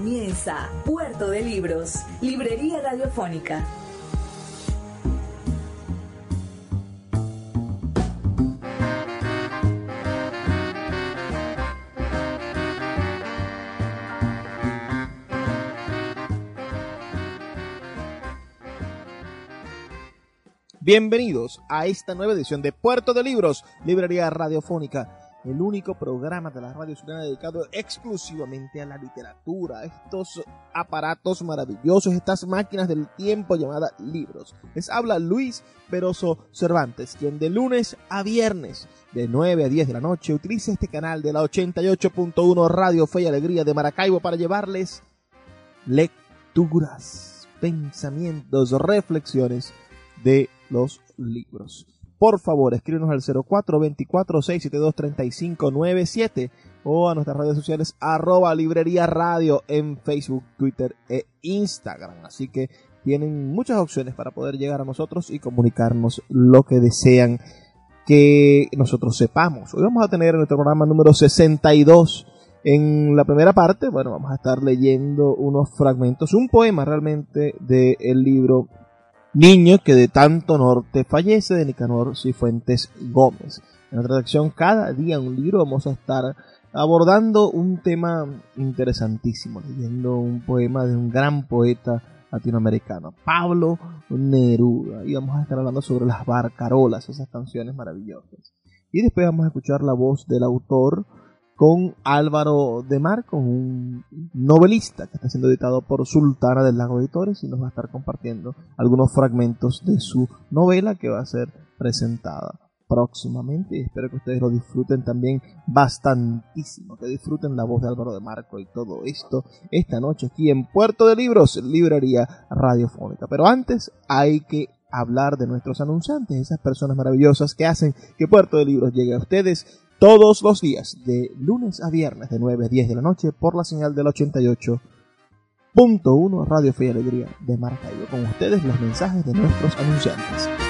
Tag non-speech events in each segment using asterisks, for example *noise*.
Comienza Puerto de Libros, Librería Radiofónica. Bienvenidos a esta nueva edición de Puerto de Libros, Librería Radiofónica el único programa de la radio chilena dedicado exclusivamente a la literatura, estos aparatos maravillosos, estas máquinas del tiempo llamadas libros. Les habla Luis Peroso Cervantes, quien de lunes a viernes, de 9 a 10 de la noche, utiliza este canal de la 88.1 Radio Fe y Alegría de Maracaibo para llevarles lecturas, pensamientos, reflexiones de los libros por favor escríbenos al 0424-672-3597 o a nuestras redes sociales arroba librería radio en Facebook, Twitter e Instagram. Así que tienen muchas opciones para poder llegar a nosotros y comunicarnos lo que desean que nosotros sepamos. Hoy vamos a tener en nuestro programa número 62 en la primera parte, bueno, vamos a estar leyendo unos fragmentos, un poema realmente del libro Niño que de tanto norte fallece de Nicanor Cifuentes Gómez. En la sección Cada día un libro vamos a estar abordando un tema interesantísimo, leyendo un poema de un gran poeta latinoamericano, Pablo Neruda. Y vamos a estar hablando sobre las barcarolas, esas canciones maravillosas. Y después vamos a escuchar la voz del autor con Álvaro de Marco, un novelista que está siendo editado por Sultana del Lago Editores y nos va a estar compartiendo algunos fragmentos de su novela que va a ser presentada próximamente y espero que ustedes lo disfruten también bastantísimo, que disfruten la voz de Álvaro de Marco y todo esto esta noche aquí en Puerto de Libros, librería radiofónica. Pero antes hay que hablar de nuestros anunciantes, esas personas maravillosas que hacen que Puerto de Libros llegue a ustedes todos los días, de lunes a viernes, de 9 a 10 de la noche, por la señal del 88.1 Radio Fe y Alegría de Maracaibo. Con ustedes los mensajes de nuestros anunciantes.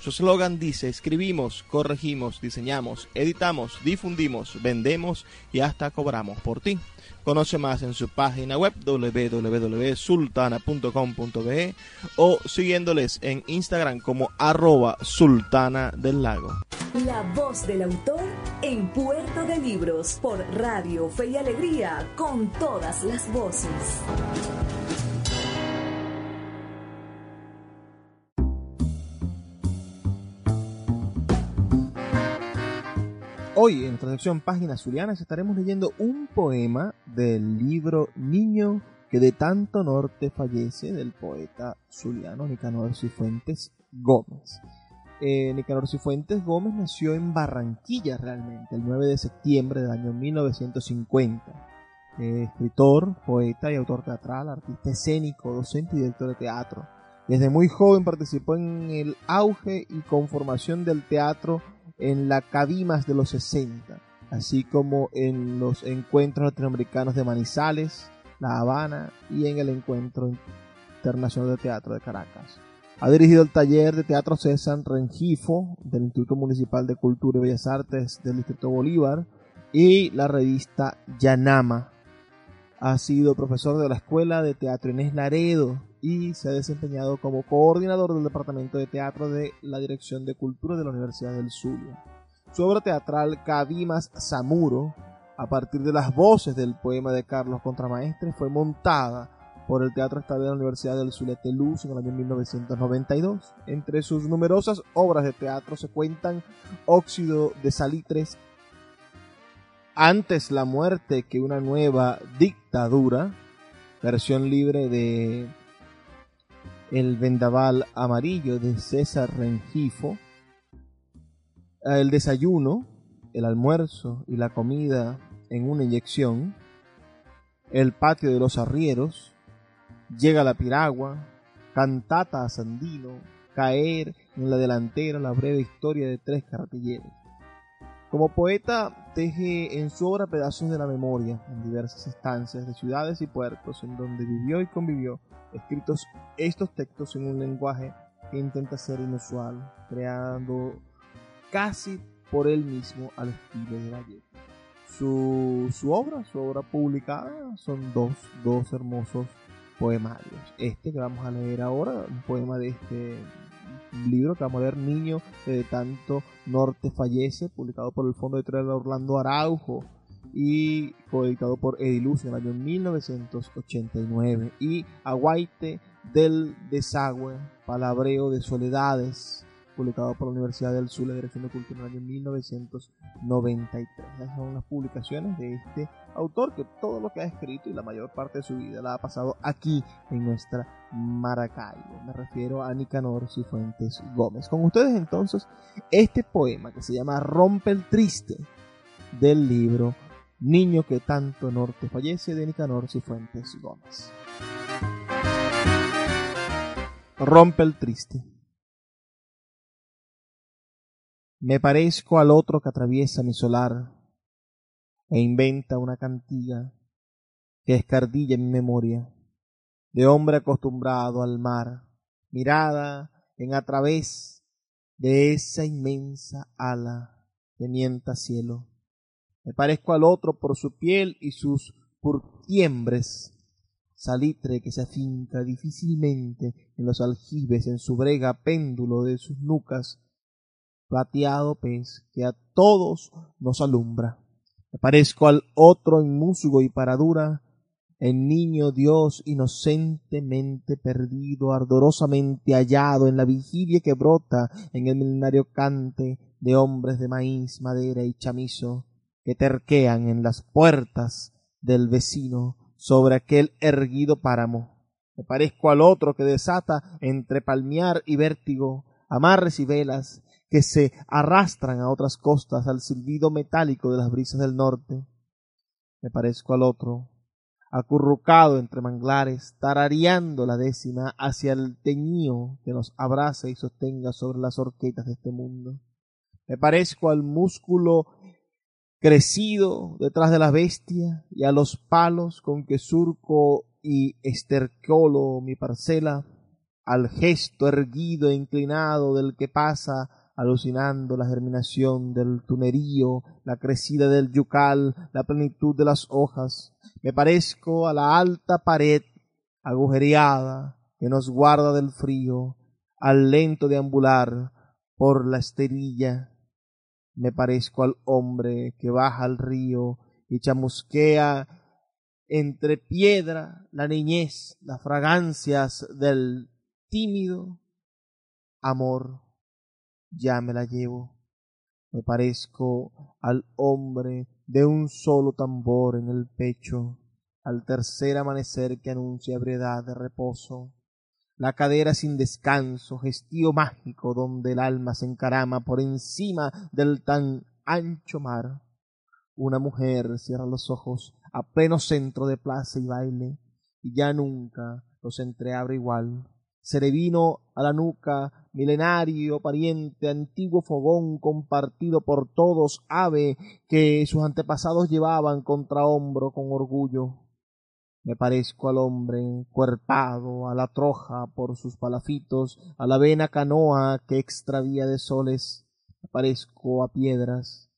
su eslogan dice, escribimos, corregimos, diseñamos, editamos, difundimos, vendemos y hasta cobramos por ti. Conoce más en su página web www.sultana.com.be o siguiéndoles en Instagram como arroba sultana del lago. La voz del autor en Puerto de Libros por Radio Fe y Alegría con todas las voces. Hoy en Transacción Páginas Zulianas estaremos leyendo un poema del libro Niño que de tanto norte fallece del poeta zuliano Nicanor Cifuentes Gómez. Eh, Nicanor Cifuentes Gómez nació en Barranquilla realmente, el 9 de septiembre del año 1950. Eh, escritor, poeta y autor teatral, artista escénico, docente y director de teatro. Desde muy joven participó en el auge y conformación del teatro en la Cabimas de los 60, así como en los encuentros latinoamericanos de Manizales, La Habana y en el Encuentro Internacional de Teatro de Caracas. Ha dirigido el taller de teatro César Rengifo del Instituto Municipal de Cultura y Bellas Artes del Distrito Bolívar y la revista Yanama. Ha sido profesor de la Escuela de Teatro Inés Laredo y se ha desempeñado como coordinador del Departamento de Teatro de la Dirección de Cultura de la Universidad del Zulia. Su obra teatral Cabimas Samuro, a partir de las voces del poema de Carlos Contramaestre, fue montada por el Teatro Estadio de la Universidad del Zulete Luz en el año 1992. Entre sus numerosas obras de teatro se cuentan Óxido de Salitres, Antes la muerte que una nueva dictadura, versión libre de El vendaval amarillo de César Rengifo, El desayuno, el almuerzo y la comida en una inyección, El patio de los arrieros, Llega la piragua, Cantata a Sandino, Caer en la delantera la breve historia de tres cartilleros. Como poeta, teje en su obra pedazos de la memoria en diversas estancias de ciudades y puertos en donde vivió y convivió, escritos estos textos en un lenguaje que intenta ser inusual, creando casi por él mismo al estilo de Gallego. Su, su obra, su obra publicada, son dos, dos hermosos poemarios. Este que vamos a leer ahora, un poema de este libro que vamos a leer, Niño de tanto norte fallece, publicado por el Fondo Editorial de Orlando Araujo y coeditado por Ediluz en el año 1989. Y Aguaite del Desagüe, Palabreo de Soledades, publicado por la Universidad del Sur, la Dirección de Cultura en el año 1993. Esas son las publicaciones de este autor que todo lo que ha escrito y la mayor parte de su vida la ha pasado aquí en nuestra Maracaibo. Me refiero a Nicanor Cifuentes Gómez. Con ustedes entonces este poema que se llama Rompe el Triste del libro Niño que tanto norte fallece de Nicanor Cifuentes Gómez. Rompe el triste. Me parezco al otro que atraviesa mi solar e inventa una cantiga que escardilla mi memoria de hombre acostumbrado al mar, mirada en a través de esa inmensa ala que mienta cielo. Me parezco al otro por su piel y sus purtiembres, salitre que se afinca difícilmente en los aljibes, en su brega péndulo de sus nucas, plateado pez que a todos nos alumbra. Me parezco al otro en musgo y paradura, en niño Dios inocentemente perdido, ardorosamente hallado en la vigilia que brota en el milenario cante de hombres de maíz, madera y chamizo, que terquean en las puertas del vecino sobre aquel erguido páramo. Me parezco al otro que desata entre palmear y vértigo, amarres y velas, que se arrastran a otras costas al silbido metálico de las brisas del norte. Me parezco al otro, acurrucado entre manglares, tarareando la décima hacia el teñío que nos abraza y sostenga sobre las horquetas de este mundo. Me parezco al músculo crecido detrás de la bestia y a los palos con que surco y estercolo mi parcela, al gesto erguido e inclinado del que pasa alucinando la germinación del tunerío, la crecida del yucal, la plenitud de las hojas. Me parezco a la alta pared agujereada que nos guarda del frío, al lento deambular por la esterilla. Me parezco al hombre que baja al río y chamusquea entre piedra la niñez, las fragancias del tímido amor ya me la llevo. Me parezco al hombre de un solo tambor en el pecho, al tercer amanecer que anuncia ebriedad de reposo, la cadera sin descanso, gestío mágico donde el alma se encarama por encima del tan ancho mar. Una mujer cierra los ojos a pleno centro de plaza y baile, y ya nunca los entreabre igual se vino a la nuca, milenario, pariente, antiguo fogón compartido por todos, ave que sus antepasados llevaban contra hombro con orgullo. Me parezco al hombre cuerpado, a la troja por sus palafitos, a la vena canoa que extravía de soles, me parezco a piedras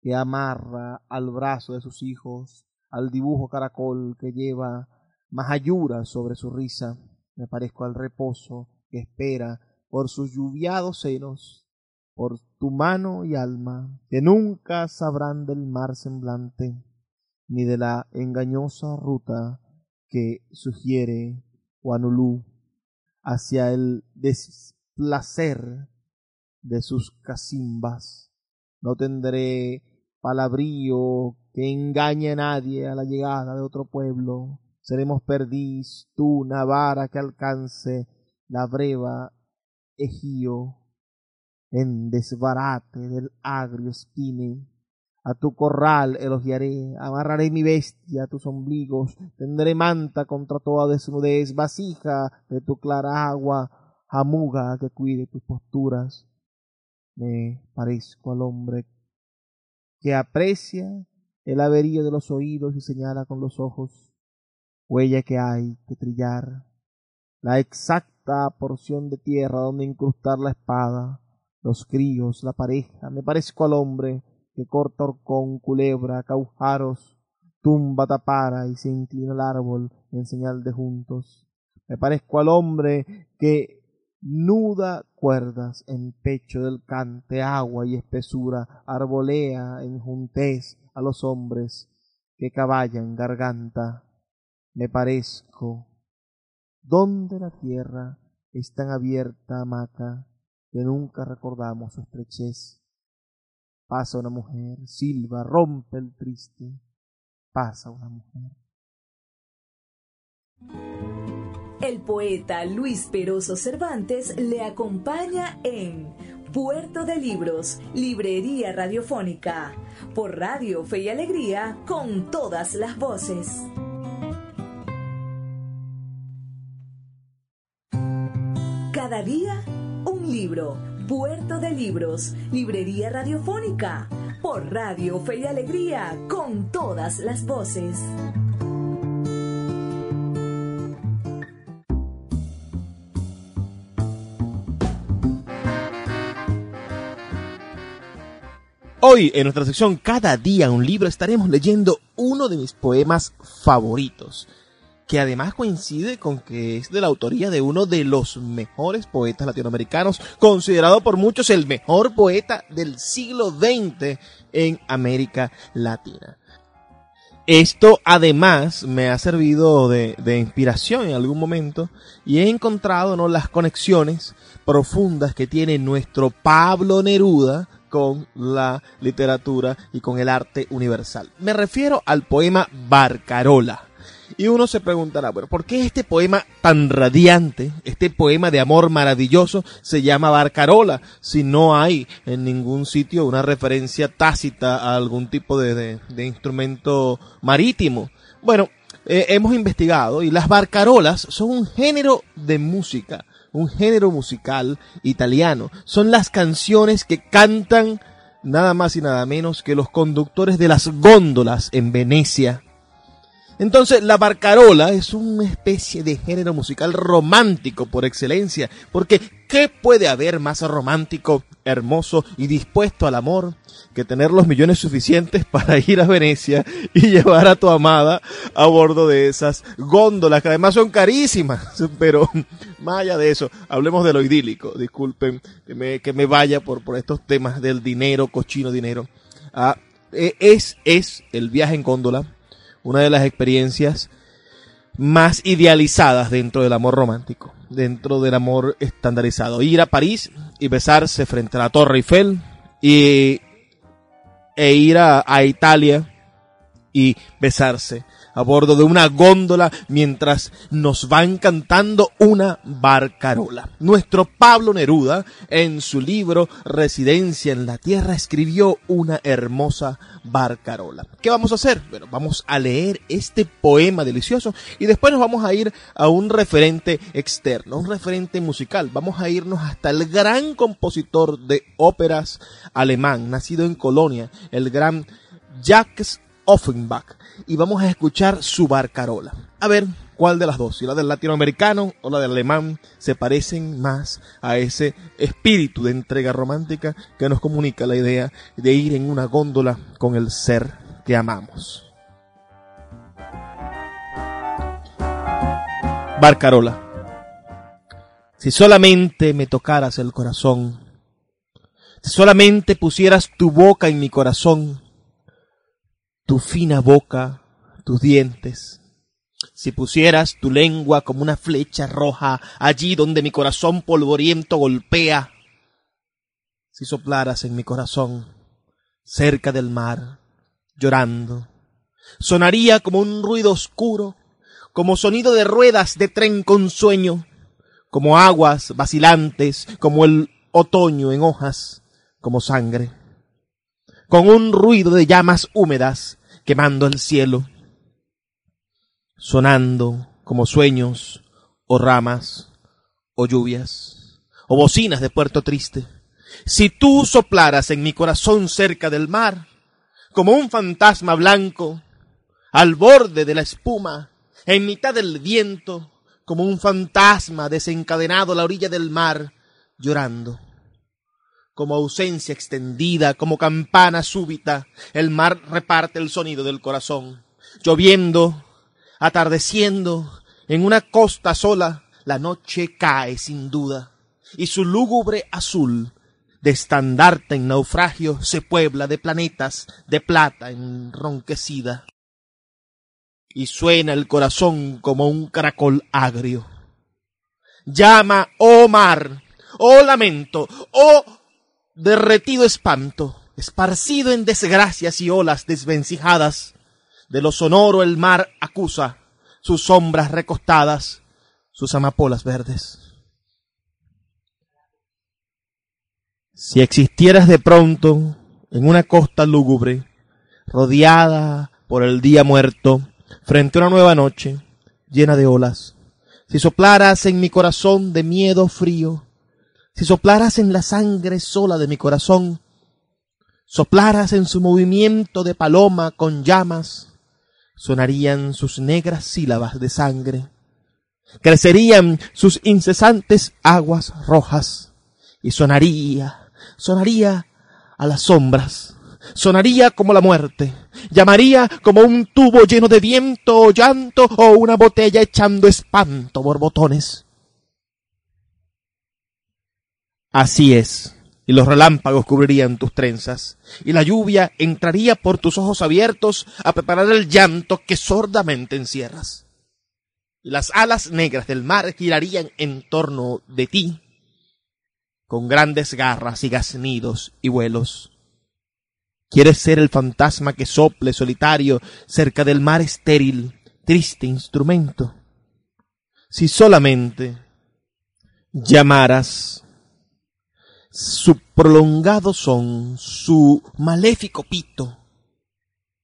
que amarra al brazo de sus hijos, al dibujo caracol que lleva majayura sobre su risa me parezco al reposo que espera por sus lluviados senos, por tu mano y alma, que nunca sabrán del mar semblante, ni de la engañosa ruta que sugiere Wanulu hacia el desplacer de sus casimbas. No tendré palabrío que engañe a nadie a la llegada de otro pueblo. Seremos perdiz, tú, Navara, que alcance la breva Ejío en desbarate del agrio espine. A tu corral elogiaré, amarraré mi bestia a tus ombligos, tendré manta contra toda desnudez, vasija de tu clara agua, jamuga que cuide tus posturas. Me parezco al hombre que aprecia el averío de los oídos y señala con los ojos, huella que hay que trillar, la exacta porción de tierra donde incrustar la espada, los críos, la pareja, me parezco al hombre que corta horcón, culebra, caujaros, tumba tapara y se inclina el árbol en señal de juntos. Me parezco al hombre que nuda cuerdas en pecho del cante, agua y espesura, arbolea en juntez a los hombres que caballan garganta. Me parezco. ¿Dónde la tierra es tan abierta, hamaca, que nunca recordamos su estrechez? Pasa una mujer, silba, rompe el triste. Pasa una mujer. El poeta Luis Peroso Cervantes le acompaña en Puerto de Libros, Librería Radiofónica, por Radio Fe y Alegría, con todas las voces. Cada día, un libro. Puerto de Libros, Librería Radiofónica, por Radio Fe y Alegría, con todas las voces. Hoy en nuestra sección Cada día un libro estaremos leyendo uno de mis poemas favoritos, que además coincide con que es de la autoría de uno de los mejores poetas latinoamericanos, considerado por muchos el mejor poeta del siglo XX en América Latina. Esto además me ha servido de, inspiración en algún momento y he encontrado ¿no? las conexiones profundas que tiene nuestro Pablo Neruda con la literatura y con el arte universal. Me refiero al poema Barcarola. Y uno se preguntará, bueno, ¿por qué este poema tan radiante, este poema de amor maravilloso, se llama Barcarola? Si no hay en ningún sitio una referencia tácita a algún tipo de, de, instrumento marítimo. Bueno, eh, hemos investigado y las barcarolas son un género de música un género musical italiano. Son las canciones que cantan nada más y nada menos que los conductores de las góndolas en Venecia. Entonces la barcarola es una especie de género musical romántico por excelencia, porque ¿qué puede haber más romántico, hermoso y dispuesto al amor que tener los millones suficientes para *laughs* ir a Venecia y llevar a tu amada a bordo de esas góndolas, que además son carísimas? *laughs* Pero más allá de eso, hablemos de lo idílico, disculpen que me, que me vaya por, por estos temas del dinero, cochino dinero. Ah, e, es, es el viaje en góndola una de las experiencias más idealizadas dentro del amor romántico, dentro del amor estandarizado. Ir a París y besarse frente a la Torre Eiffel y, e ir a, a Italia y besarse a bordo de una góndola mientras nos van cantando una barcarola. Nuestro Pablo Neruda, en su libro Residencia en la Tierra, escribió una hermosa barcarola. ¿Qué vamos a hacer? Bueno, vamos a leer este poema delicioso y después nos vamos a ir a un referente externo, un referente musical. Vamos a irnos hasta el gran compositor de óperas alemán, nacido en Colonia, el gran Jacques Offenbach y vamos a escuchar su barcarola. A ver cuál de las dos, si la del latinoamericano o la del alemán, se parecen más a ese espíritu de entrega romántica que nos comunica la idea de ir en una góndola con el ser que amamos. Barcarola. Si solamente me tocaras el corazón, si solamente pusieras tu boca en mi corazón, tu fina boca, tus dientes. Si pusieras tu lengua como una flecha roja allí donde mi corazón polvoriento golpea, si soplaras en mi corazón, cerca del mar, llorando, sonaría como un ruido oscuro, como sonido de ruedas de tren con sueño, como aguas vacilantes, como el otoño en hojas, como sangre, con un ruido de llamas húmedas quemando el cielo, sonando como sueños o ramas o lluvias o bocinas de puerto triste. Si tú soplaras en mi corazón cerca del mar, como un fantasma blanco, al borde de la espuma, en mitad del viento, como un fantasma desencadenado a la orilla del mar, llorando. Como ausencia extendida, como campana súbita, el mar reparte el sonido del corazón. Lloviendo, atardeciendo, en una costa sola, la noche cae sin duda, y su lúgubre azul de estandarte en naufragio se puebla de planetas de plata enronquecida. Y suena el corazón como un caracol agrio. Llama, oh mar, oh lamento, oh derretido espanto, esparcido en desgracias y olas desvencijadas. De lo sonoro el mar acusa sus sombras recostadas, sus amapolas verdes. Si existieras de pronto en una costa lúgubre, rodeada por el día muerto, frente a una nueva noche, llena de olas, si soplaras en mi corazón de miedo frío, si soplaras en la sangre sola de mi corazón, soplaras en su movimiento de paloma con llamas, sonarían sus negras sílabas de sangre, crecerían sus incesantes aguas rojas, y sonaría sonaría a las sombras, sonaría como la muerte, llamaría como un tubo lleno de viento o llanto o una botella echando espanto borbotones. Así es, y los relámpagos cubrirían tus trenzas, y la lluvia entraría por tus ojos abiertos a preparar el llanto que sordamente encierras. Las alas negras del mar girarían en torno de ti, con grandes garras y gaznidos y vuelos. ¿Quieres ser el fantasma que sople solitario cerca del mar estéril, triste instrumento? Si solamente llamaras su prolongado son, su maléfico pito,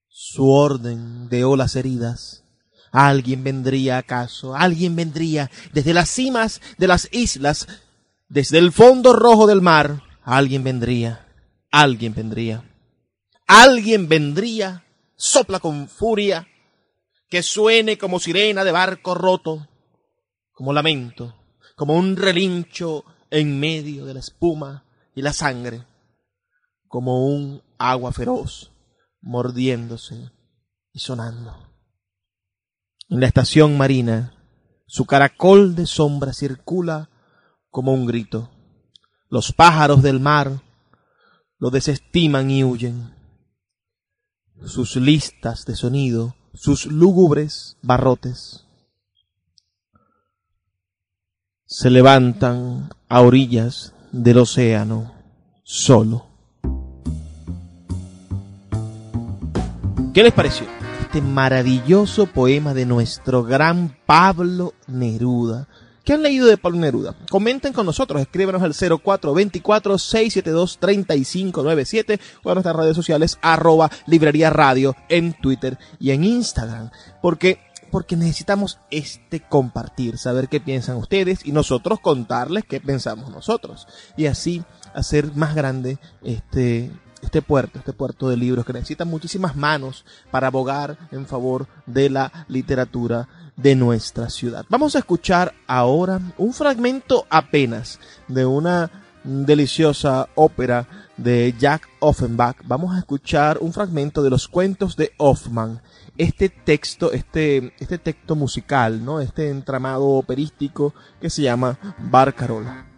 su orden de olas heridas, alguien vendría acaso, alguien vendría desde las cimas de las islas desde el fondo rojo del mar, alguien vendría, alguien vendría, alguien vendría, sopla con furia, que suene como sirena de barco roto, como lamento, como un relincho en medio de la espuma y la sangre, como un agua feroz mordiéndose y sonando. En la estación marina, su caracol de sombra circula como un grito. Los pájaros del mar lo desestiman y huyen. Sus listas de sonido, sus lúgubres barrotes, se levantan a orillas del océano solo. ¿Qué les pareció? Este maravilloso poema de nuestro gran Pablo Neruda ¿Qué han leído de Pablo Neruda? Comenten con nosotros, escríbanos al 0424-672-3597 o a nuestras redes sociales arroba librería radio en Twitter y en Instagram. Porque, porque necesitamos este compartir, saber qué piensan ustedes y nosotros contarles qué pensamos nosotros. Y así hacer más grande este, este puerto, este puerto de libros que necesita muchísimas manos para abogar en favor de la literatura de nuestra ciudad. Vamos a escuchar ahora un fragmento apenas de una deliciosa ópera de Jack Offenbach. Vamos a escuchar un fragmento de los cuentos de Hoffman. Este texto, este, este texto musical, ¿no? Este entramado operístico que se llama Barcarola.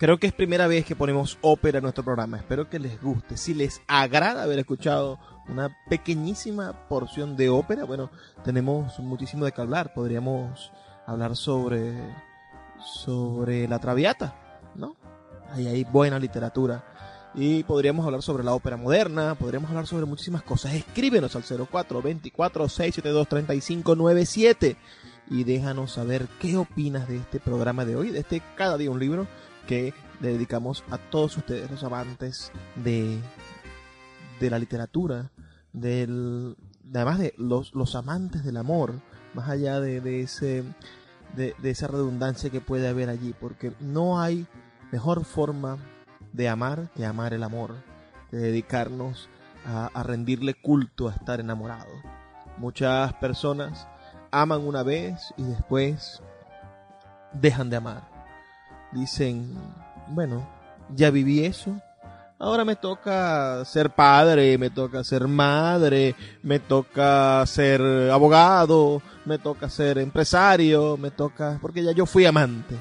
Creo que es primera vez que ponemos ópera en nuestro programa. Espero que les guste. Si les agrada haber escuchado una pequeñísima porción de ópera, bueno, tenemos muchísimo de qué hablar. Podríamos hablar sobre sobre la Traviata, ¿no? Ahí hay buena literatura. Y podríamos hablar sobre la ópera moderna, podríamos hablar sobre muchísimas cosas. Escríbenos al 0424 672 3597 y déjanos saber qué opinas de este programa de hoy, de este Cada día un libro que dedicamos a todos ustedes, los amantes de, de la literatura, además de los, los amantes del amor, más allá de, de ese, de, esa redundancia que puede haber allí, porque no hay mejor forma de amar que amar el amor, de dedicarnos a, a rendirle culto a estar enamorado. Muchas personas aman una vez y después dejan de amar. Dicen, bueno, ya viví eso, ahora me toca ser padre, me toca ser madre, me toca ser abogado, me toca ser empresario, me toca, porque ya yo fui amante.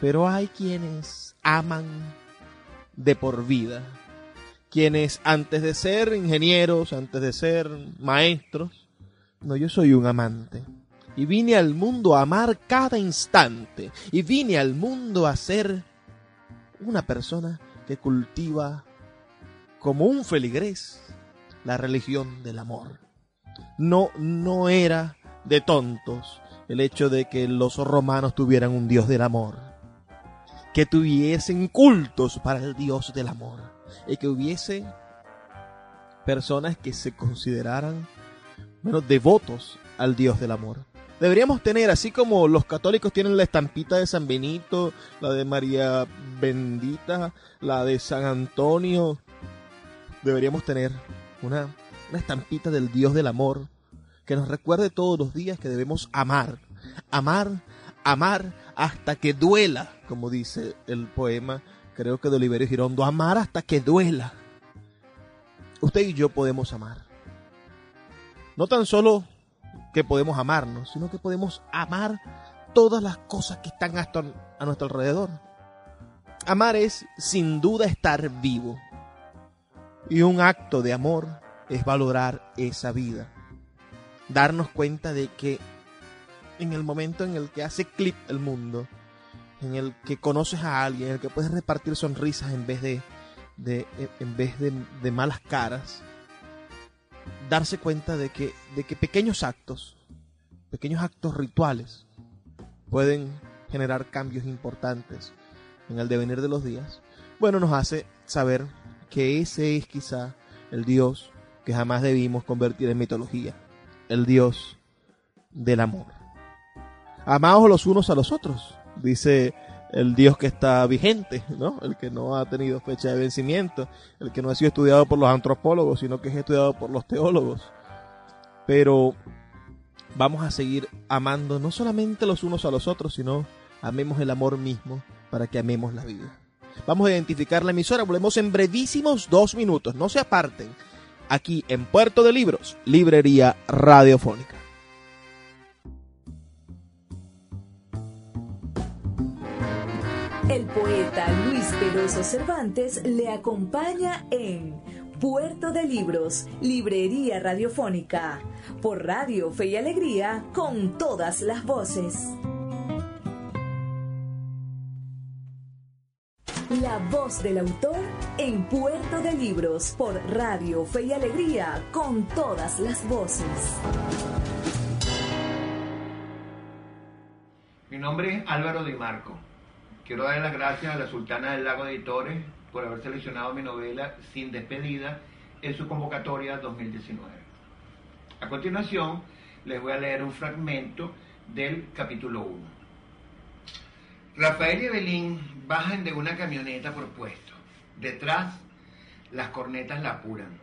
Pero hay quienes aman de por vida, quienes antes de ser ingenieros, antes de ser maestros, no, yo soy un amante. Y vine al mundo a amar cada instante. Y vine al mundo a ser una persona que cultiva como un feligrés la religión del amor. No, no era de tontos el hecho de que los romanos tuvieran un dios del amor. Que tuviesen cultos para el dios del amor. Y que hubiese personas que se consideraran bueno, devotos al Dios del amor. Deberíamos tener, así como los católicos tienen la estampita de San Benito, la de María Bendita, la de San Antonio, deberíamos tener una, una estampita del Dios del amor que nos recuerde todos los días que debemos amar, amar, amar hasta que duela, como dice el poema, creo que de Oliverio Girondo, amar hasta que duela. Usted y yo podemos amar no tan solo que podemos amarnos, sino que podemos amar todas las cosas que están a nuestro alrededor. Amar es sin duda estar vivo. Y un acto de amor es valorar esa vida. Darnos cuenta de que en el momento en el que hace clip el mundo, en el que conoces a alguien, en el que puedes repartir sonrisas en vez de, en vez de malas caras, darse cuenta de que, de que pequeños actos, pequeños actos rituales, pueden generar cambios importantes en el devenir de los días, bueno, nos hace saber que ese es quizá el Dios que jamás debimos convertir en mitología, el Dios del amor. Amaos los unos a los otros, dice el Dios que está vigente, ¿no? El que no ha tenido fecha de vencimiento, el que no ha sido estudiado por los antropólogos, sino que es estudiado por los teólogos. Pero vamos a seguir amando no solamente los unos a los otros, sino amemos el amor mismo para que amemos la vida. Vamos a identificar la emisora, volvemos en brevísimos dos minutos, no se aparten. Aquí en Puerto de Libros, Librería Radiofónica. El poeta Luis Peroso Cervantes le acompaña en Puerto de Libros, Librería Radiofónica, por Radio Fe y Alegría, con todas las voces. La voz del autor en Puerto de Libros, por Radio Fe y Alegría, con todas las voces. Mi nombre es Álvaro Di Marco. Quiero dar las gracias a la Sultana del Lago Editores por haber seleccionado mi novela Sin Despedida en su convocatoria 2019. A continuación, les voy a leer un fragmento del capítulo 1. Rafael y Evelyn bajan de una camioneta por puesto. Detrás, las cornetas la apuran.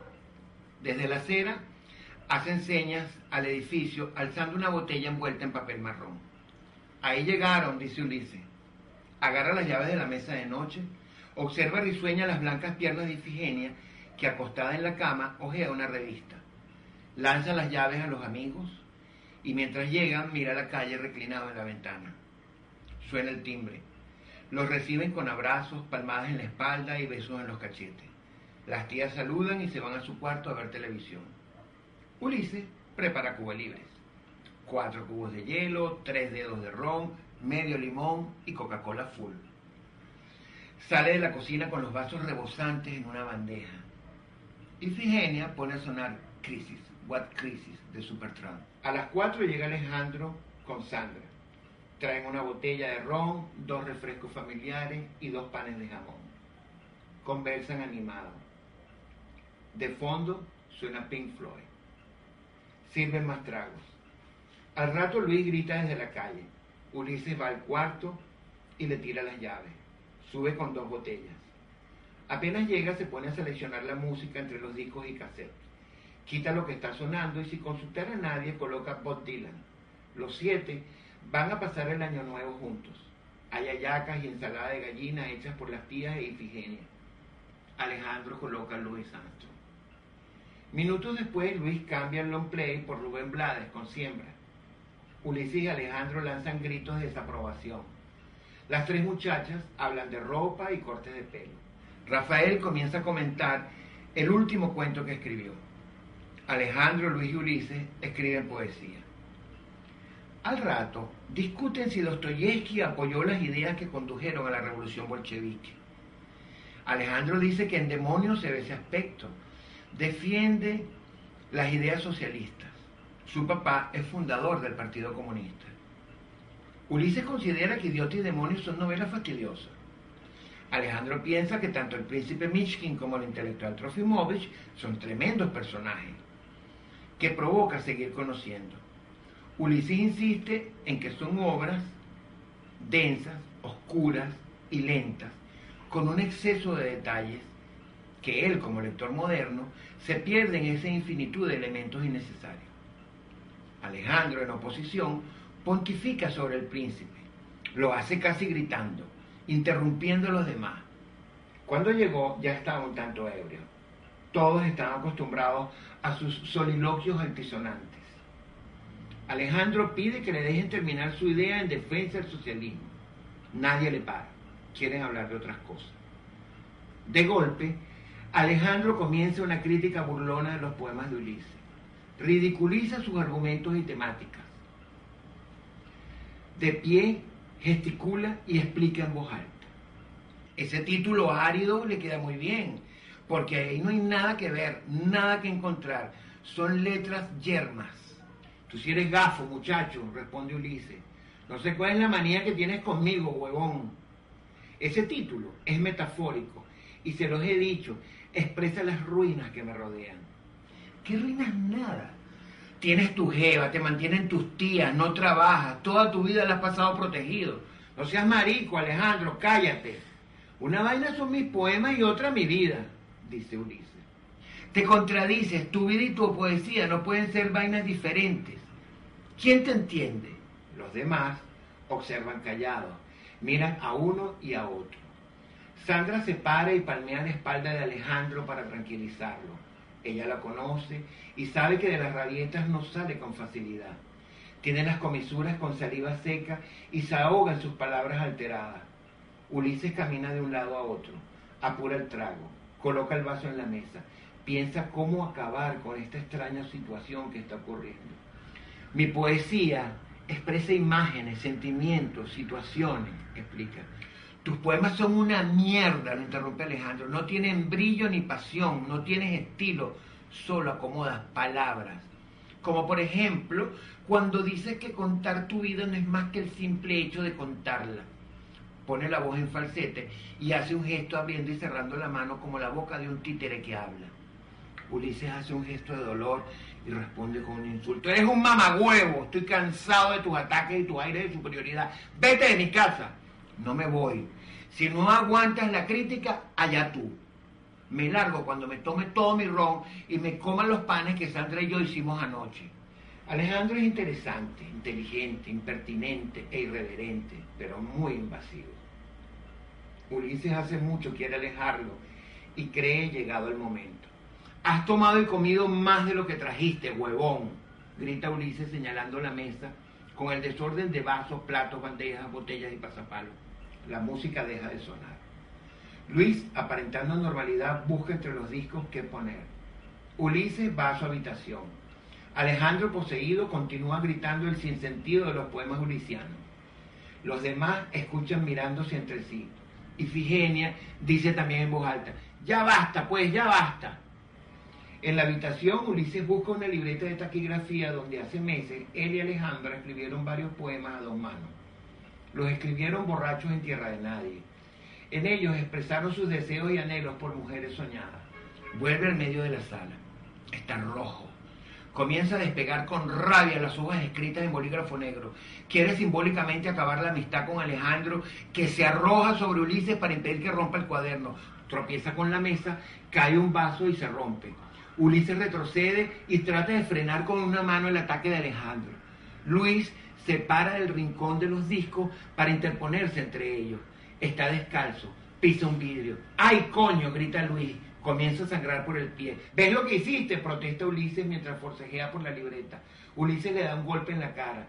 Desde la acera, hacen señas al edificio alzando una botella envuelta en papel marrón. Ahí llegaron, dice Ulises agarra las llaves de la mesa de noche, observa risueña las blancas piernas de Ifigenia, que acostada en la cama ojea una revista. Lanza las llaves a los amigos y mientras llegan mira la calle reclinado en la ventana. Suena el timbre. Los reciben con abrazos, palmadas en la espalda y besos en los cachetes. Las tías saludan y se van a su cuarto a ver televisión. Ulises prepara Cuba libres. Cuatro cubos de hielo, tres dedos de ron, medio limón y Coca-Cola full. Sale de la cocina con los vasos rebosantes en una bandeja. Ifigenia pone a sonar Crisis, What Crisis de Supertramp. A las cuatro llega Alejandro con Sandra. Traen una botella de ron, dos refrescos familiares y dos panes de jamón. Conversan animados. De fondo suena Pink Floyd. Sirven más tragos. Al rato Luis grita desde la calle. Ulises va al cuarto y le tira las llaves. Sube con dos botellas. Apenas llega se pone a seleccionar la música entre los discos y cassettes. Quita lo que está sonando y sin consultar a nadie coloca Bob Dylan. Los siete van a pasar el año nuevo juntos. Hay ayacas y ensalada de gallina hechas por las tías e Ifigenia. Alejandro coloca Luis Armstrong. Minutos después, Luis cambia el long play por Rubén Blades con Siembra. Ulises y Alejandro lanzan gritos de desaprobación. Las tres muchachas hablan de ropa y cortes de pelo. Rafael comienza a comentar el último cuento que escribió. Alejandro, Luis y Ulises escriben poesía. Al rato, discuten si Dostoyevsky apoyó las ideas que condujeron a la revolución bolchevique. Alejandro dice que en Demonios se ve ese aspecto. Defiende las ideas socialistas. Su papá es fundador del Partido Comunista. Ulises considera que Idiota y Demonios son novelas fastidiosas. Alejandro piensa que tanto el príncipe Mishkin como el intelectual Trofimovich son tremendos personajes que provoca seguir conociendo. Ulises insiste en que son obras densas, oscuras y lentas, con un exceso de detalles que él, como lector moderno, se pierde en esa infinitud de elementos innecesarios. Alejandro, en oposición, pontifica sobre el príncipe, lo hace casi gritando, interrumpiendo a los demás. Cuando llegó ya estaba un tanto ebrio. Todos estaban acostumbrados a sus soliloquios altisonantes. Alejandro pide que le dejen terminar su idea en defensa del socialismo. Nadie le para. Quieren hablar de otras cosas. De golpe, Alejandro comienza una crítica burlona de los poemas de Ulises. Ridiculiza sus argumentos y temáticas. De pie, gesticula y explica en voz alta. Ese título árido le queda muy bien, porque ahí no hay nada que ver, nada que encontrar. Son letras yermas. Tú si eres gafo, muchacho, responde Ulises. No sé cuál es la manía que tienes conmigo, huevón. Ese título es metafórico y se los he dicho, expresa las ruinas que me rodean. ¿Qué ruinas? Nada. Tienes tu jeva, te mantienen tus tías, no trabajas, toda tu vida la has pasado protegido. No seas marico, Alejandro, cállate. Una vaina son mis poemas y otra mi vida, dice Ulises. Te contradices, tu vida y tu poesía no pueden ser vainas diferentes. ¿Quién te entiende? Los demás observan callados, miran a uno y a otro. Sandra se para y palmea la espalda de Alejandro para tranquilizarlo. Ella la conoce y sabe que de las rabietas no sale con facilidad. Tiene las comisuras con saliva seca y se ahoga en sus palabras alteradas. Ulises camina de un lado a otro, apura el trago, coloca el vaso en la mesa, piensa cómo acabar con esta extraña situación que está ocurriendo. Mi poesía expresa imágenes, sentimientos, situaciones, explica. Tus poemas son una mierda, lo interrumpe Alejandro. No tienen brillo ni pasión, no tienes estilo, solo acomodas palabras. Como por ejemplo, cuando dices que contar tu vida no es más que el simple hecho de contarla. Pone la voz en falsete y hace un gesto abriendo y cerrando la mano como la boca de un títere que habla. Ulises hace un gesto de dolor y responde con un insulto. Eres un mamagüevo, estoy cansado de tus ataques y tus aires de superioridad. Vete de mi casa. No me voy. Si no aguantas la crítica, allá tú. Me largo cuando me tome todo mi ron y me coman los panes que Sandra y yo hicimos anoche. Alejandro es interesante, inteligente, impertinente e irreverente, pero muy invasivo. Ulises hace mucho quiere alejarlo y cree llegado el momento. Has tomado y comido más de lo que trajiste, huevón, grita Ulises señalando la mesa con el desorden de vasos, platos, bandejas, botellas y pasapalos. La música deja de sonar. Luis, aparentando normalidad, busca entre los discos qué poner. Ulises va a su habitación. Alejandro, poseído, continúa gritando el sinsentido de los poemas ulisianos. Los demás escuchan mirándose entre sí. Ifigenia dice también en voz alta, ya basta, pues, ya basta. En la habitación, Ulises busca una libreta de taquigrafía donde hace meses él y Alejandra escribieron varios poemas a dos manos. Los escribieron borrachos en tierra de nadie. En ellos expresaron sus deseos y anhelos por mujeres soñadas. Vuelve al medio de la sala. Está rojo. Comienza a despegar con rabia las hojas escritas en bolígrafo negro. Quiere simbólicamente acabar la amistad con Alejandro, que se arroja sobre Ulises para impedir que rompa el cuaderno. Tropieza con la mesa, cae un vaso y se rompe. Ulises retrocede y trata de frenar con una mano el ataque de Alejandro. Luis se para del rincón de los discos para interponerse entre ellos. Está descalzo, pisa un vidrio. ¡Ay, coño! grita Luis. Comienza a sangrar por el pie. ¿Ves lo que hiciste? protesta Ulises mientras forcejea por la libreta. Ulises le da un golpe en la cara.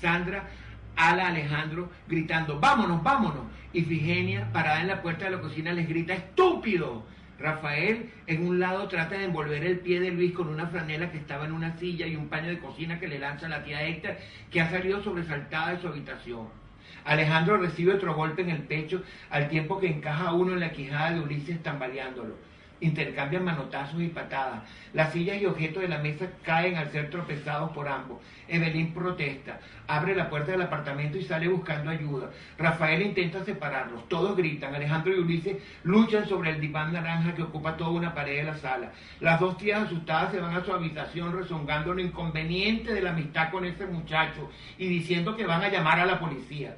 Sandra ala Alejandro gritando, vámonos, vámonos. Y Figenia, parada en la puerta de la cocina, les grita, estúpido. Rafael en un lado trata de envolver el pie de Luis con una franela que estaba en una silla y un paño de cocina que le lanza la tía Héctor, que ha salido sobresaltada de su habitación. Alejandro recibe otro golpe en el pecho al tiempo que encaja uno en la quijada de Ulises tambaleándolo intercambian manotazos y patadas. Las sillas y objetos de la mesa caen al ser tropezados por ambos. Evelyn protesta, abre la puerta del apartamento y sale buscando ayuda. Rafael intenta separarlos, todos gritan. Alejandro y Ulises luchan sobre el diván naranja que ocupa toda una pared de la sala. Las dos tías asustadas se van a su habitación rezongando lo inconveniente de la amistad con ese muchacho y diciendo que van a llamar a la policía.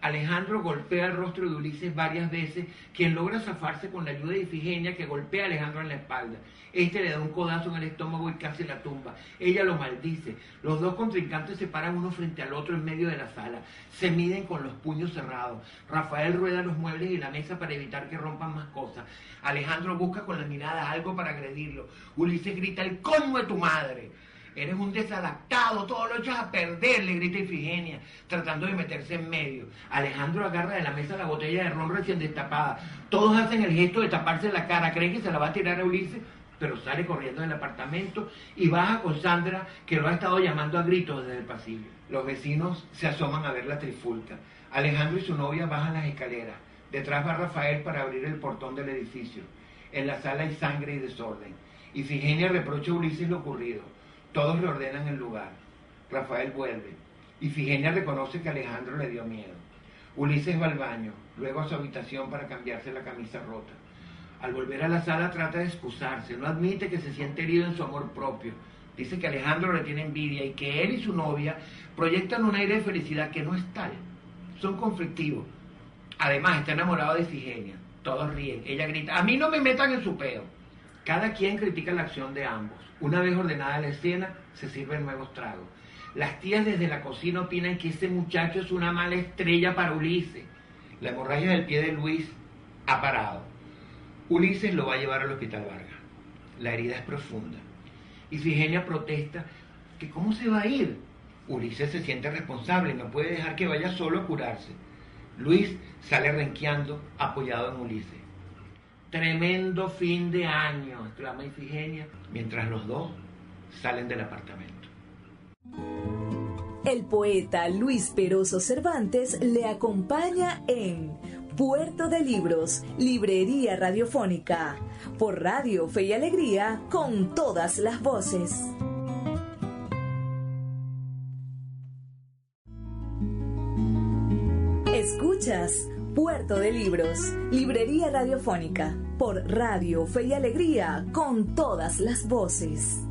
Alejandro golpea el rostro de Ulises varias veces, quien logra zafarse con la ayuda de Ifigenia que golpea a Alejandro en la espalda. Este le da un codazo en el estómago y casi la tumba. Ella lo maldice. Los dos contrincantes se paran uno frente al otro en medio de la sala. Se miden con los puños cerrados. Rafael rueda los muebles y la mesa para evitar que rompan más cosas. Alejandro busca con la mirada algo para agredirlo. Ulises grita, el coño de tu madre. Eres un desadaptado, todo lo echas a perder, le grita Ifigenia, tratando de meterse en medio. Alejandro agarra de la mesa la botella de ron recién destapada. Todos hacen el gesto de taparse la cara, creen que se la va a tirar a Ulises, pero sale corriendo del apartamento y baja con Sandra, que lo ha estado llamando a gritos desde el pasillo. Los vecinos se asoman a ver la trifulca. Alejandro y su novia bajan las escaleras. Detrás va Rafael para abrir el portón del edificio. En la sala hay sangre y desorden. Ifigenia reprocha a Ulises lo ocurrido. Todos le ordenan el lugar. Rafael vuelve. Ifigenia reconoce que Alejandro le dio miedo. Ulises va al baño, luego a su habitación para cambiarse la camisa rota. Al volver a la sala trata de excusarse, no admite que se siente herido en su amor propio. Dice que Alejandro le tiene envidia y que él y su novia proyectan un aire de felicidad que no es tal. Son conflictivos. Además, está enamorado de Ifigenia. Todos ríen. Ella grita, a mí no me metan en su peo. Cada quien critica la acción de ambos. Una vez ordenada la escena, se sirven nuevos tragos. Las tías desde la cocina opinan que ese muchacho es una mala estrella para Ulises. La hemorragia del pie de Luis ha parado. Ulises lo va a llevar al hospital Vargas. La herida es profunda. Y Figenia protesta que cómo se va a ir. Ulises se siente responsable, no puede dejar que vaya solo a curarse. Luis sale renqueando, apoyado en Ulises. Tremendo fin de año, exclama Ifigenia, mientras los dos salen del apartamento. El poeta Luis Peroso Cervantes le acompaña en Puerto de Libros, Librería Radiofónica, por Radio Fe y Alegría, con todas las voces. Escuchas Puerto de Libros, Librería Radiofónica, por Radio Fe y Alegría, con todas las voces.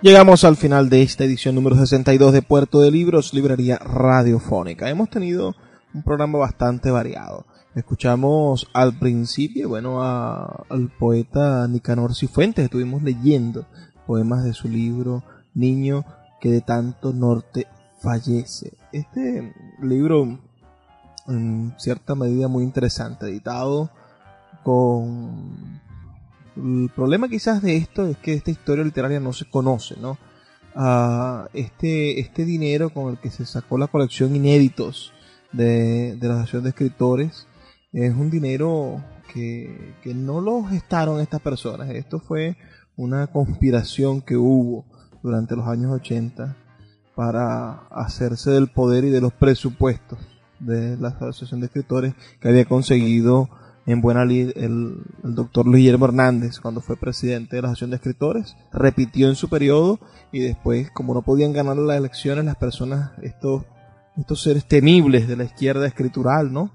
Llegamos al final de esta edición número 62 de Puerto de Libros, Librería Radiofónica. Hemos tenido un programa bastante variado. Escuchamos al principio, bueno, al poeta Nicanor Cifuentes, estuvimos leyendo poemas de su libro Niño que de tanto norte fallece. Este libro, en cierta medida muy interesante, editado con... El problema quizás de esto es que esta historia literaria no se conoce, ¿no? a este, este dinero con el que se sacó la colección inéditos de, de la Asociación de Escritores. Es un dinero que, que no lo gestaron estas personas. Esto fue una conspiración que hubo durante los años 80 para hacerse del poder y de los presupuestos de la Asociación de Escritores que había conseguido en buena lid el, doctor Luis Guillermo Hernández cuando fue presidente de la Asociación de Escritores. Repitió en su periodo y después, como no podían ganar las elecciones, las personas, estos, estos seres temibles de la izquierda escritural, ¿no?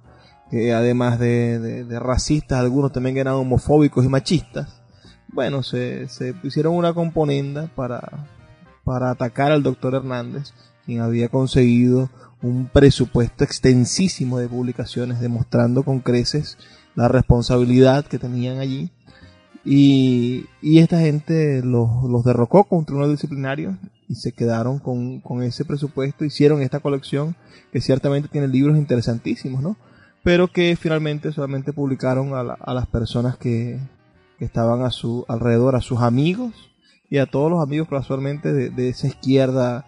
Que además de, de, de racistas, algunos también eran homofóbicos y machistas. Bueno, se, se pusieron una componenda para, para atacar al doctor Hernández, quien había conseguido un presupuesto extensísimo de publicaciones demostrando con creces la responsabilidad que tenían allí. Y, y esta gente los, los derrocó con un tribunal disciplinario y se quedaron con, con, ese presupuesto, hicieron esta colección que ciertamente tiene libros interesantísimos, ¿no? Pero que finalmente solamente publicaron a, la, a las personas que, que, estaban a su alrededor, a sus amigos y a todos los amigos casualmente de, de esa izquierda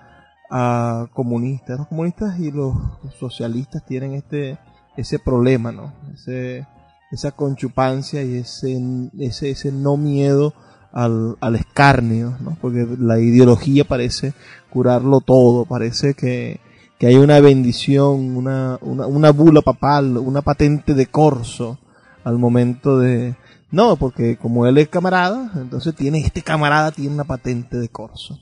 a comunistas. Los comunistas y los socialistas tienen este ese problema, ¿no? Ese, esa conchupancia y ese, ese, ese no miedo al, al escarnio, ¿no? Porque la ideología parece curarlo todo, parece que, que hay una bendición, una, una, una bula papal, una patente de corso al momento de... No, porque como él es camarada, entonces tiene, este camarada tiene una patente de corso.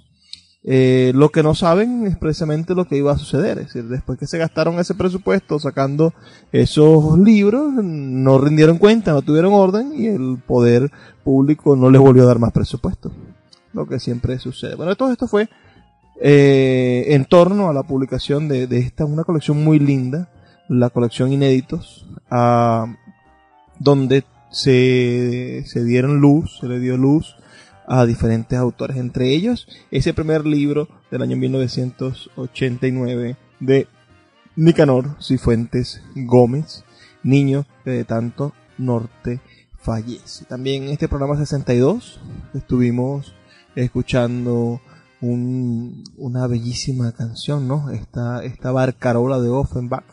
Eh, lo que no saben es precisamente lo que iba a suceder. Es decir, después que se gastaron ese presupuesto sacando esos libros, no rindieron cuenta, no tuvieron orden y el poder público no les volvió a dar más presupuesto. Lo que siempre sucede. Bueno, todo esto fue eh, en torno a la publicación de, esta, una colección muy linda, la colección Inéditos, uh, donde se, se dieron luz, se le dio luz a diferentes autores, entre ellos ese primer libro del año 1989 de Nicanor Cifuentes Gómez, Niño que de tanto norte fallece. También en este programa 62 estuvimos escuchando un, una bellísima canción, ¿no? Esta, esta barcarola de Offenbach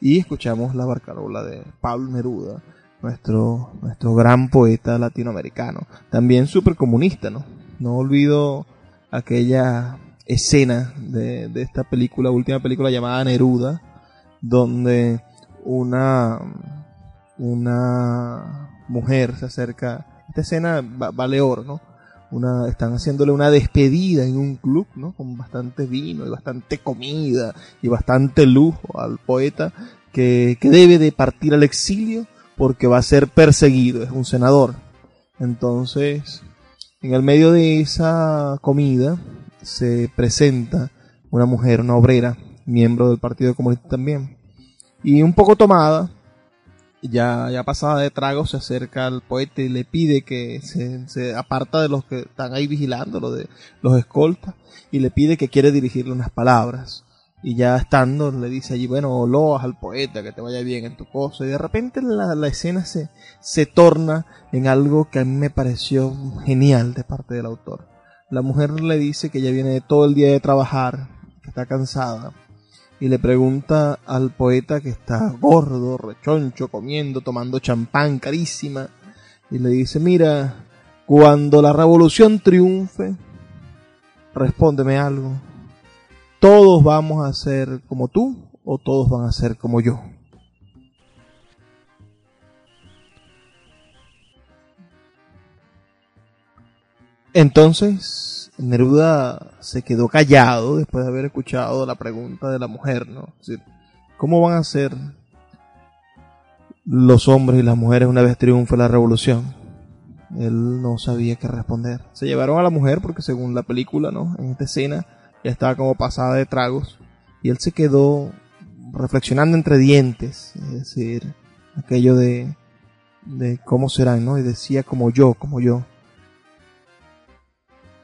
y escuchamos la barcarola de Pablo Neruda nuestro, nuestro gran poeta latinoamericano. También súper comunista, ¿no? No olvido aquella escena de, de, esta película, última película llamada Neruda, donde una, una mujer se acerca, esta escena vale oro, ¿no? Una, están haciéndole una despedida en un club, ¿no? Con bastante vino y bastante comida y bastante lujo al poeta que, que debe de partir al exilio porque va a ser perseguido, es un senador. Entonces, en el medio de esa comida se presenta una mujer, una obrera, miembro del Partido Comunista también. Y un poco tomada, ya, ya pasada de trago, se acerca al poeta y le pide que se, se aparta de los que están ahí vigilándolo, de los escoltas, y le pide que quiere dirigirle unas palabras y ya estando le dice allí, bueno, loas al poeta, que te vaya bien en tu cosa, y de repente la, la, escena se, se torna en algo que a mí me pareció genial de parte del autor. La mujer le dice que ya viene todo el día de trabajar, que está cansada, y le pregunta al poeta que está gordo, rechoncho, comiendo, tomando champán carísima, y le dice, mira, cuando la revolución triunfe, respóndeme algo todos vamos a ser como tú o todos van a ser como yo. Entonces, Neruda se quedó callado después de haber escuchado la pregunta de la mujer, ¿no? ¿cómo van a ser los hombres y las mujeres una vez triunfe la revolución? Él no sabía qué responder. Se llevaron a la mujer porque según la película, ¿no? En esta escena, ya estaba como pasada de tragos y él se quedó reflexionando entre dientes, es decir, aquello de, de cómo serán, ¿no? Y decía como yo, como yo.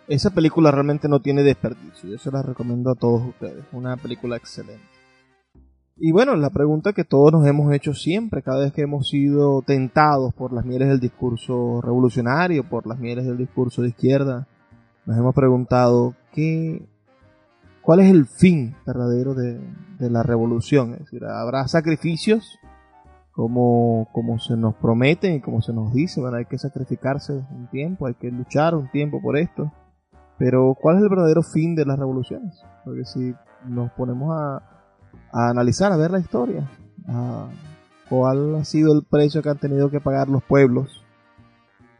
Esa película realmente no tiene desperdicio, yo se la recomiendo a todos ustedes, una película excelente. Y bueno, la pregunta que todos nos hemos hecho siempre, cada vez que hemos sido tentados por las mieles del discurso revolucionario, por las mieles del discurso de izquierda, nos hemos preguntado qué ¿Cuál es el fin verdadero de, la revolución? Es decir, ¿habrá sacrificios como, como se nos promete y como se nos dice? Bueno, hay que sacrificarse un tiempo, hay que luchar un tiempo por esto. Pero ¿cuál es el verdadero fin de las revoluciones? Porque si nos ponemos a, a analizar, a ver la historia, a, cuál ha sido el precio que han tenido que pagar los pueblos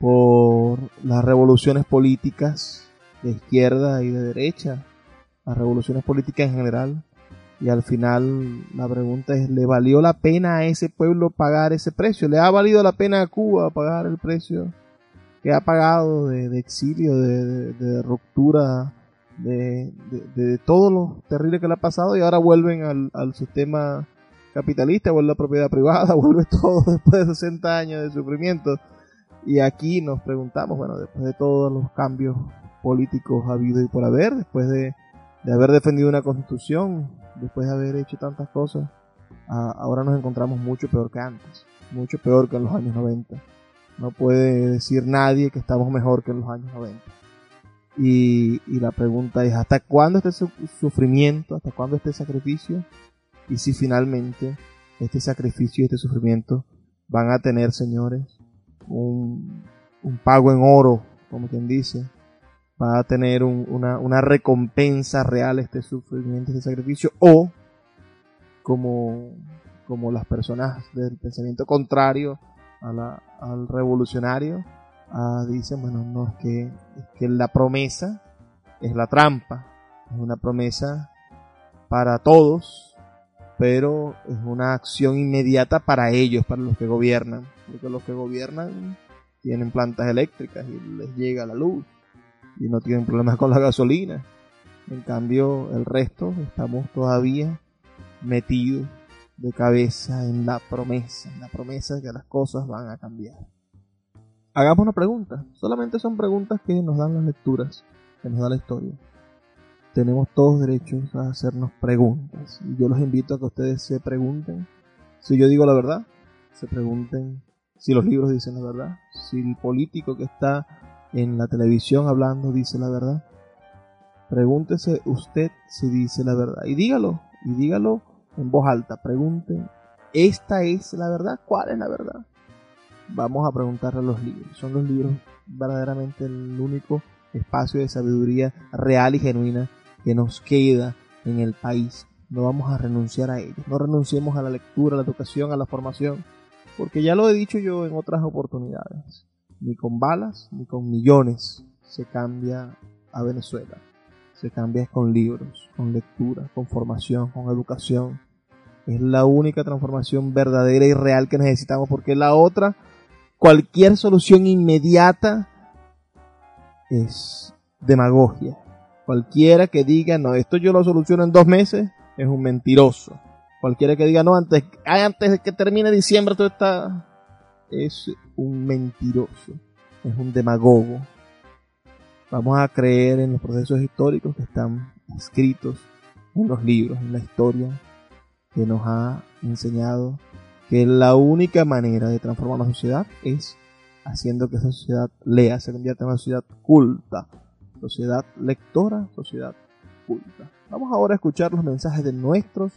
por las revoluciones políticas de izquierda y de derecha, las revoluciones políticas en general. Y al final la pregunta es, ¿le valió la pena a ese pueblo pagar ese precio? ¿Le ha valido la pena a Cuba pagar el precio que ha pagado de, exilio, de, ruptura, de, todo lo terrible que le ha pasado y ahora vuelven al, sistema capitalista, vuelve la propiedad privada, *laughs* vuelve todo después de 60 años de sufrimiento? Y aquí nos preguntamos, bueno, después de todos los cambios políticos habido y por haber, después de, haber defendido una constitución, después de haber hecho tantas cosas, ahora nos encontramos mucho peor que antes, mucho peor que en los años 90. No puede decir nadie que estamos mejor que en los años 90. Y, y la pregunta es, ¿hasta cuándo este sufrimiento? ¿Hasta cuándo este sacrificio? Y si finalmente este sacrificio y este sufrimiento van a tener, señores, un, pago en oro, como quien dice, va a tener una, recompensa real este sufrimiento, este sacrificio, o como, como las personas del pensamiento contrario al revolucionario, ah, dicen, bueno, no, es que, es que la promesa es la trampa, es una promesa para todos, pero es una acción inmediata para ellos, para los que gobiernan, porque los que gobiernan tienen plantas eléctricas y les llega la luz y no tienen problemas con la gasolina. En cambio, el resto estamos todavía metidos de cabeza en la promesa, en la promesa de que las cosas van a cambiar. Hagamos una pregunta, solamente son preguntas que nos dan las lecturas, que nos da la historia tenemos todos derechos a hacernos preguntas. Y yo los invito a que ustedes se pregunten si yo digo la verdad, se pregunten si los libros dicen la verdad, si el político que está en la televisión hablando dice la verdad. Pregúntese usted si dice la verdad. Y dígalo, y dígalo en voz alta. Pregunten, ¿esta es la verdad? ¿Cuál es la verdad? Vamos a preguntarle a los libros. Son los libros verdaderamente el único espacio de sabiduría real y genuina que nos queda en el país. No vamos a renunciar a ellos. No renunciemos a la lectura, a la educación, a la formación. Porque ya lo he dicho yo en otras oportunidades. Ni con balas, ni con millones se cambia a Venezuela. Se cambia con libros, con lectura, con formación, con educación. Es la única transformación verdadera y real que necesitamos porque la otra, cualquier solución inmediata es demagogia Cualquiera que diga, no, esto yo lo soluciono en dos meses, es un mentiroso. Cualquiera que diga, no, antes, antes de que termine diciembre todo está... Es un mentiroso, es un demagogo. Vamos a creer en los procesos históricos que están escritos en los libros, en la historia, que nos ha enseñado que la única manera de transformar una sociedad es haciendo que esa sociedad lea, se convierta en una sociedad culta, sociedad lectora, sociedad culta. Vamos ahora a escuchar los mensajes de nuestros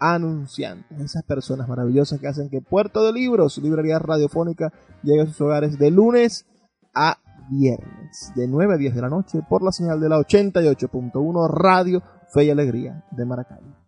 anunciantes, esas personas maravillosas que hacen que Puerto de Libros, librería radiofónica, llegue a sus hogares de lunes a viernes, de 9 a 10 de la noche, por la señal de la 88.1 Radio Fe y Alegría de Maracay.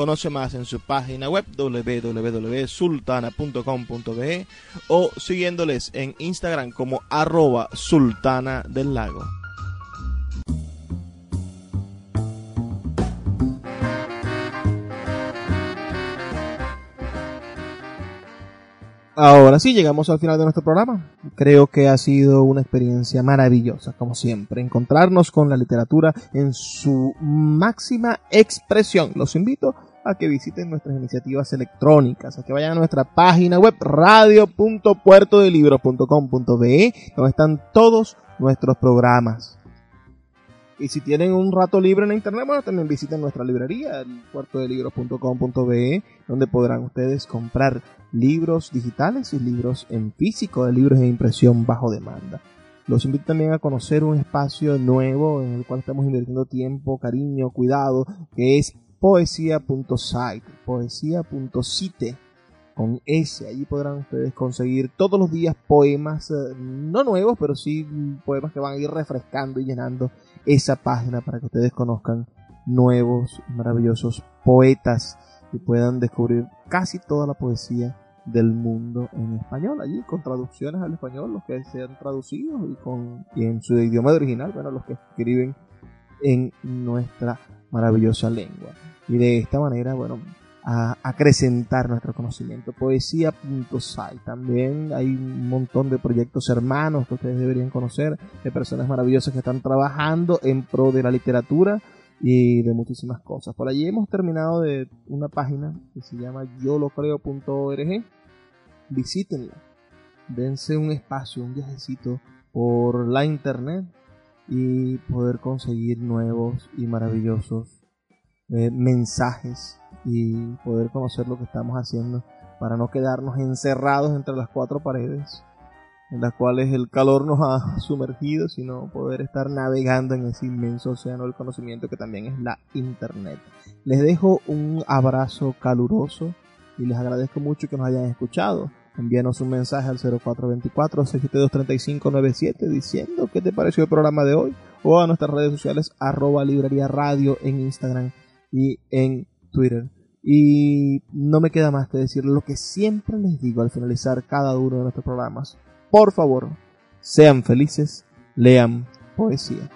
Conoce más en su página web www.sultana.com.be o siguiéndoles en Instagram como arroba sultana del lago. Ahora sí, llegamos al final de nuestro programa. Creo que ha sido una experiencia maravillosa, como siempre, encontrarnos con la literatura en su máxima expresión. Los invito a que visiten nuestras iniciativas electrónicas, a que vayan a nuestra página web radio.puertodelibros.com.be, donde están todos nuestros programas. Y si tienen un rato libre en internet, bueno, también visiten nuestra librería, puertodelibros.com.be, donde podrán ustedes comprar libros digitales y libros en físico de libros de impresión bajo demanda. Los invito también a conocer un espacio nuevo en el cual estamos invirtiendo tiempo, cariño, cuidado, que es poesía.site, poesía.site con S. Allí podrán ustedes conseguir todos los días poemas, eh, no nuevos, pero sí poemas que van a ir refrescando y llenando esa página para que ustedes conozcan nuevos, maravillosos poetas y puedan descubrir casi toda la poesía del mundo en español allí con traducciones al español los que sean traducidos y con en su idioma original bueno los que escriben en nuestra maravillosa lengua y de esta manera bueno a acrecentar nuestro conocimiento. Poesía.site. También hay un montón de proyectos hermanos que ustedes deberían conocer, de personas maravillosas que están trabajando en pro de la literatura y de muchísimas cosas. Por allí hemos terminado de una página que se llama yolocreo.org. Visítenla. Dense un espacio, un viajecito por la internet y poder conseguir nuevos y maravillosos eh, mensajes y poder conocer lo que estamos haciendo para no quedarnos encerrados entre las cuatro paredes en las cuales el calor nos ha *laughs* sumergido, sino poder estar navegando en ese inmenso océano del conocimiento que también es la Internet. Les dejo un abrazo caluroso y les agradezco mucho que nos hayan escuchado. Envíanos un mensaje al 0424-672-3597 diciendo qué te pareció el programa de hoy o a nuestras redes sociales arroba librería radio en Instagram y en Twitter. Y no me queda más que decir lo que siempre les digo al finalizar cada uno de nuestros programas. Por favor, sean felices, lean poesía.